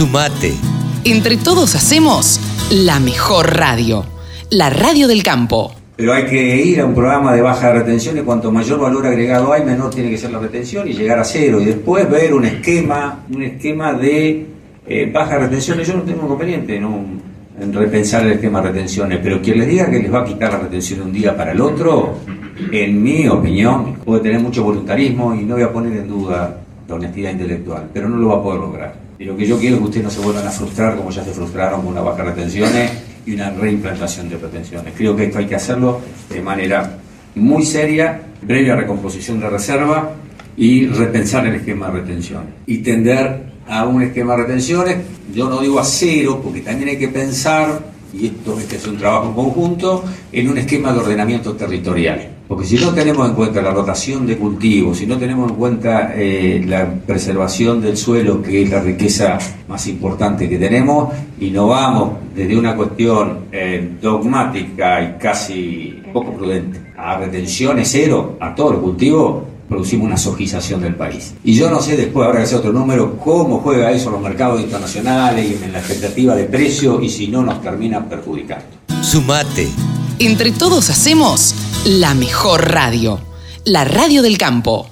Sumate. Entre todos hacemos la mejor radio, la radio del campo. Pero hay que ir a un programa de baja retención y cuanto mayor valor agregado hay, menor tiene que ser la retención y llegar a cero. Y después ver un esquema, un esquema de eh, baja retención. Yo no tengo inconveniente en repensar el esquema de retenciones, pero quien les diga que les va a quitar la retención de un día para el otro, en mi opinión, puede tener mucho voluntarismo y no voy a poner en duda la honestidad intelectual, pero no lo va a poder lograr. Y lo que yo quiero es que ustedes no se vuelvan a frustrar como ya se frustraron con una baja retenciones y una reimplantación de retenciones. Creo que esto hay que hacerlo de manera muy seria, previa recomposición de reserva y repensar el esquema de retención. Y tender a un esquema de retenciones, yo no digo a cero, porque también hay que pensar, y esto este es un trabajo conjunto, en un esquema de ordenamiento territorial. Porque si no tenemos en cuenta la rotación de cultivos, si no tenemos en cuenta eh, la preservación del suelo, que es la riqueza más importante que tenemos, y no vamos desde una cuestión eh, dogmática y casi poco prudente a retenciones cero a todo el cultivo, producimos una sojización del país. Y yo no sé después, habrá que hacer otro número, cómo juega eso en los mercados internacionales y en la expectativa de precio y si no nos termina perjudicando. Sumate. Entre todos hacemos la mejor radio, la radio del campo.